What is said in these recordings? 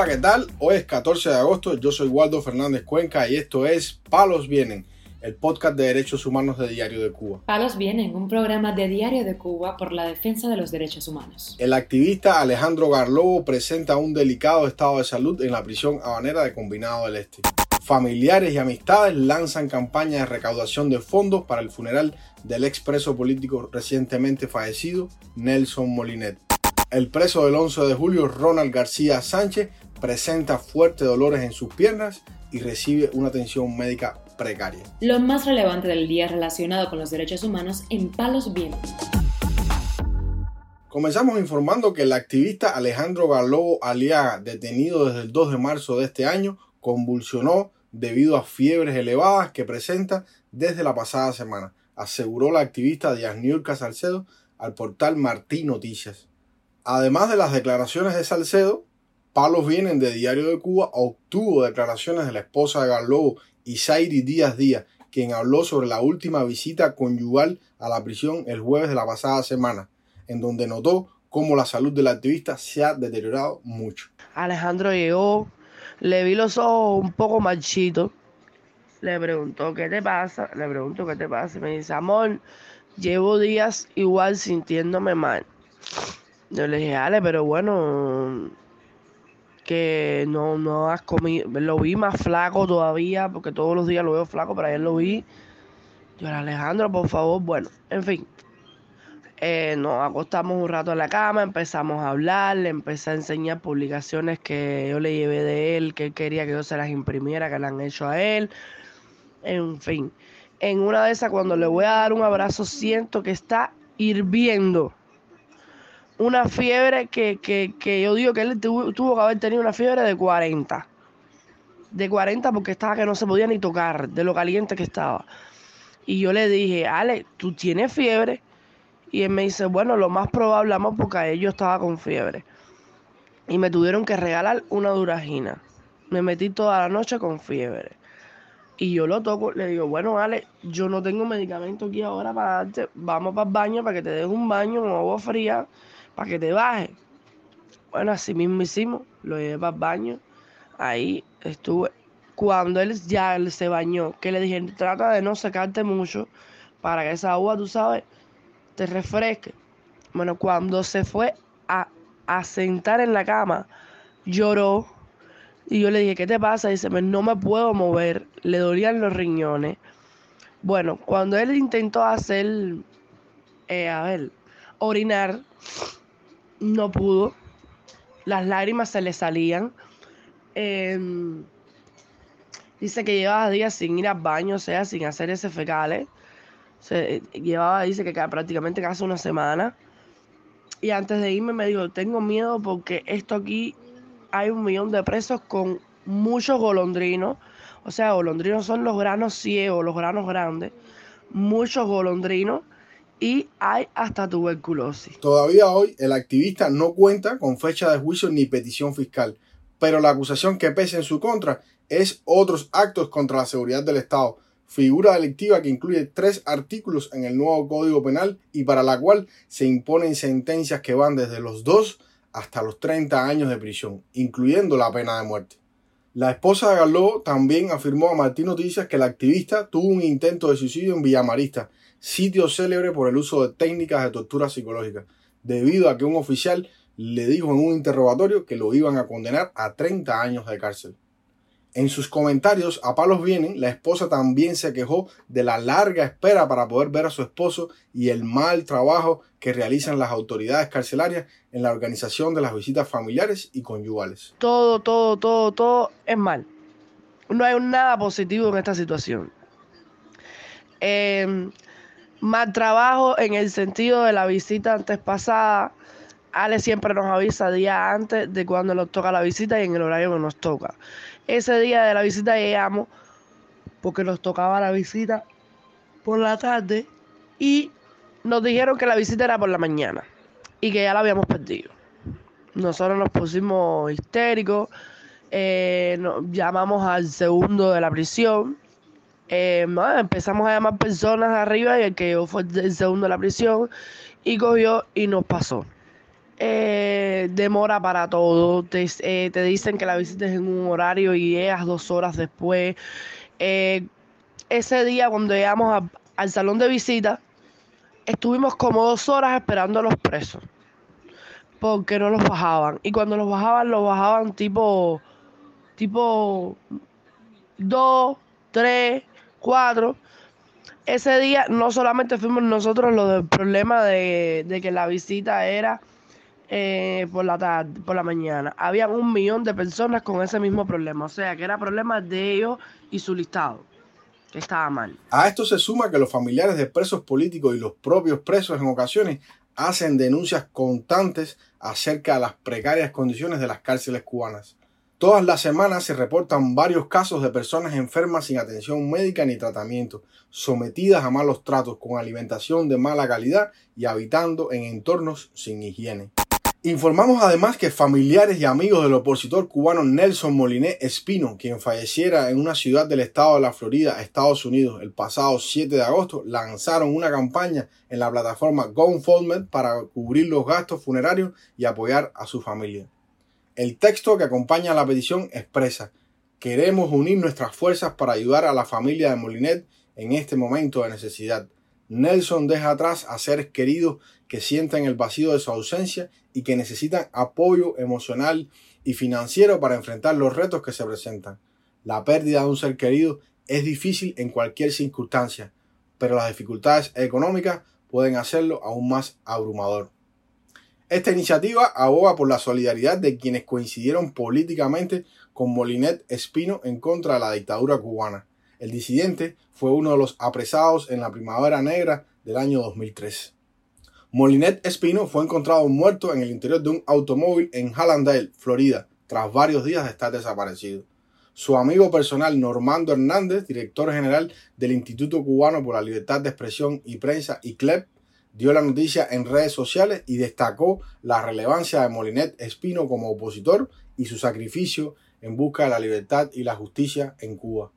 Hola, ¿qué tal? Hoy es 14 de agosto, yo soy Waldo Fernández Cuenca y esto es Palos Vienen, el podcast de derechos humanos de Diario de Cuba. Palos Vienen, un programa de Diario de Cuba por la defensa de los derechos humanos. El activista Alejandro Garlobo presenta un delicado estado de salud en la prisión habanera de Combinado del Este. Familiares y amistades lanzan campaña de recaudación de fondos para el funeral del expreso político recientemente fallecido, Nelson Molinet. El preso del 11 de julio, Ronald García Sánchez, presenta fuertes dolores en sus piernas y recibe una atención médica precaria. Lo más relevante del día relacionado con los derechos humanos en Palos Vientos. Comenzamos informando que el activista Alejandro Galobo Aliaga, detenido desde el 2 de marzo de este año, convulsionó debido a fiebres elevadas que presenta desde la pasada semana, aseguró la activista Díaz Niurka Salcedo al portal Martí Noticias. Además de las declaraciones de Salcedo, Palos Vienen de Diario de Cuba obtuvo declaraciones de la esposa de Garlobo, Isairi Díaz Díaz, quien habló sobre la última visita conyugal a la prisión el jueves de la pasada semana, en donde notó cómo la salud del activista se ha deteriorado mucho. Alejandro llegó, le vi los ojos un poco marchitos, le preguntó qué te pasa, le pregunto qué te pasa, me dice, amor, llevo días igual sintiéndome mal. Yo le dije, Ale, pero bueno, que no, no has comido. Lo vi más flaco todavía, porque todos los días lo veo flaco, pero ayer lo vi. Yo le Alejandro, por favor, bueno, en fin. Eh, nos acostamos un rato en la cama, empezamos a hablar, le empecé a enseñar publicaciones que yo le llevé de él, que él quería que yo se las imprimiera, que le han hecho a él. En fin, en una de esas, cuando le voy a dar un abrazo, siento que está hirviendo una fiebre que, que, yo digo que él tuvo, que haber tenido una fiebre de 40. De 40 porque estaba que no se podía ni tocar, de lo caliente que estaba. Y yo le dije, Ale, ¿tú tienes fiebre? Y él me dice, bueno, lo más probable, amor, porque yo estaba con fiebre. Y me tuvieron que regalar una duragina. Me metí toda la noche con fiebre. Y yo lo toco, le digo, bueno, Ale, yo no tengo medicamento aquí ahora para darte. Vamos para el baño para que te des un baño con agua fría para que te baje. Bueno, así mismo hicimos, lo llevé para el baño, ahí estuve. Cuando él ya se bañó, que le dije, trata de no secarte mucho para que esa agua, tú sabes, te refresque. Bueno, cuando se fue a, a sentar en la cama, lloró. Y yo le dije, ¿qué te pasa? Dice, no me puedo mover, le dolían los riñones. Bueno, cuando él intentó hacer, eh, a ver, orinar, no pudo. Las lágrimas se le salían. Em, dice que llevaba días sin ir al baño, o sea, sin hacer ese fecales. Se, llevaba, dice que prácticamente casi una semana. Y antes de irme me dijo, tengo miedo porque esto aquí hay un millón de presos con muchos golondrinos. O sea, golondrinos son los granos ciegos, los granos grandes. Muchos golondrinos y hay hasta tuberculosis. Todavía hoy el activista no cuenta con fecha de juicio ni petición fiscal, pero la acusación que pesa en su contra es otros actos contra la seguridad del Estado, figura delictiva que incluye tres artículos en el nuevo Código Penal y para la cual se imponen sentencias que van desde los 2 hasta los 30 años de prisión, incluyendo la pena de muerte. La esposa de Galó también afirmó a Martín Noticias que el activista tuvo un intento de suicidio en Villamarista sitio célebre por el uso de técnicas de tortura psicológica, debido a que un oficial le dijo en un interrogatorio que lo iban a condenar a 30 años de cárcel. En sus comentarios a palos vienen, la esposa también se quejó de la larga espera para poder ver a su esposo y el mal trabajo que realizan las autoridades carcelarias en la organización de las visitas familiares y conyugales. Todo, todo, todo, todo es mal. No hay nada positivo en esta situación. Eh, Mal trabajo en el sentido de la visita antes pasada. Ale siempre nos avisa día antes de cuando nos toca la visita y en el horario que nos toca. Ese día de la visita llegamos porque nos tocaba la visita por la tarde y nos dijeron que la visita era por la mañana y que ya la habíamos perdido. Nosotros nos pusimos histéricos, eh, llamamos al segundo de la prisión eh, empezamos a llamar personas arriba y el que fue el segundo de la prisión y cogió y nos pasó. Eh, demora para todo. Te, eh, te, dicen que la visites en un horario y llegas dos horas después. Eh, ese día cuando llegamos al salón de visita, estuvimos como dos horas esperando a los presos. Porque no los bajaban. Y cuando los bajaban, los bajaban tipo, tipo dos, tres, cuatro. Ese día no solamente fuimos nosotros los del problema de, de que la visita era eh, por la tarde, por la mañana. Habían un millón de personas con ese mismo problema. O sea, que era problema de ellos y su listado, que estaba mal. A esto se suma que los familiares de presos políticos y los propios presos en ocasiones hacen denuncias constantes acerca de las precarias condiciones de las cárceles cubanas. Todas las semanas se reportan varios casos de personas enfermas sin atención médica ni tratamiento, sometidas a malos tratos, con alimentación de mala calidad y habitando en entornos sin higiene. Informamos además que familiares y amigos del opositor cubano Nelson Moliné Espino, quien falleciera en una ciudad del estado de la Florida, Estados Unidos, el pasado 7 de agosto, lanzaron una campaña en la plataforma GoFundMe para cubrir los gastos funerarios y apoyar a su familia. El texto que acompaña a la petición expresa, queremos unir nuestras fuerzas para ayudar a la familia de Molinet en este momento de necesidad. Nelson deja atrás a seres queridos que sienten el vacío de su ausencia y que necesitan apoyo emocional y financiero para enfrentar los retos que se presentan. La pérdida de un ser querido es difícil en cualquier circunstancia, pero las dificultades económicas pueden hacerlo aún más abrumador. Esta iniciativa aboga por la solidaridad de quienes coincidieron políticamente con Molinet Espino en contra de la dictadura cubana. El disidente fue uno de los apresados en la Primavera Negra del año 2003. Molinet Espino fue encontrado muerto en el interior de un automóvil en Hallandale, Florida, tras varios días de estar desaparecido. Su amigo personal Normando Hernández, director general del Instituto Cubano por la Libertad de Expresión y Prensa, ICLEP, dio la noticia en redes sociales y destacó la relevancia de Molinet Espino como opositor y su sacrificio en busca de la libertad y la justicia en Cuba.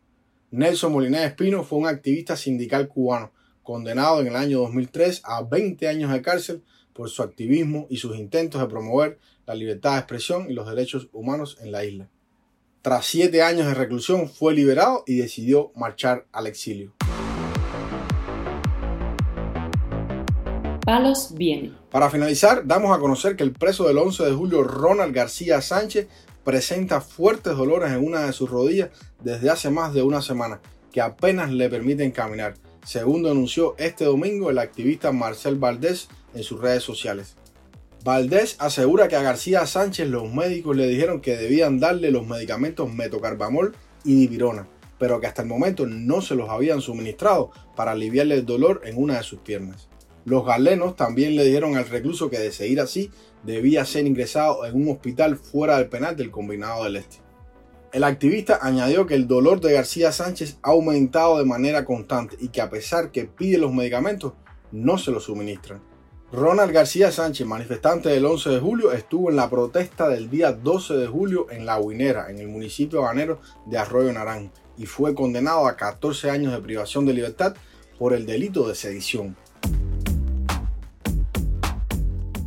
Nelson Molinet Espino fue un activista sindical cubano condenado en el año 2003 a 20 años de cárcel por su activismo y sus intentos de promover la libertad de expresión y los derechos humanos en la isla. Tras siete años de reclusión fue liberado y decidió marchar al exilio. Palos viene. Para finalizar, damos a conocer que el preso del 11 de julio, Ronald García Sánchez, presenta fuertes dolores en una de sus rodillas desde hace más de una semana, que apenas le permiten caminar según denunció este domingo el activista Marcel Valdés en sus redes sociales. Valdés asegura que a García Sánchez los médicos le dijeron que debían darle los medicamentos metocarbamol y dipirona, pero que hasta el momento no se los habían suministrado para aliviarle el dolor en una de sus piernas. Los galenos también le dijeron al recluso que de seguir así debía ser ingresado en un hospital fuera del penal del Combinado del Este. El activista añadió que el dolor de García Sánchez ha aumentado de manera constante y que a pesar que pide los medicamentos, no se los suministran. Ronald García Sánchez, manifestante del 11 de julio, estuvo en la protesta del día 12 de julio en La Huinera, en el municipio habanero de Arroyo Narán, y fue condenado a 14 años de privación de libertad por el delito de sedición.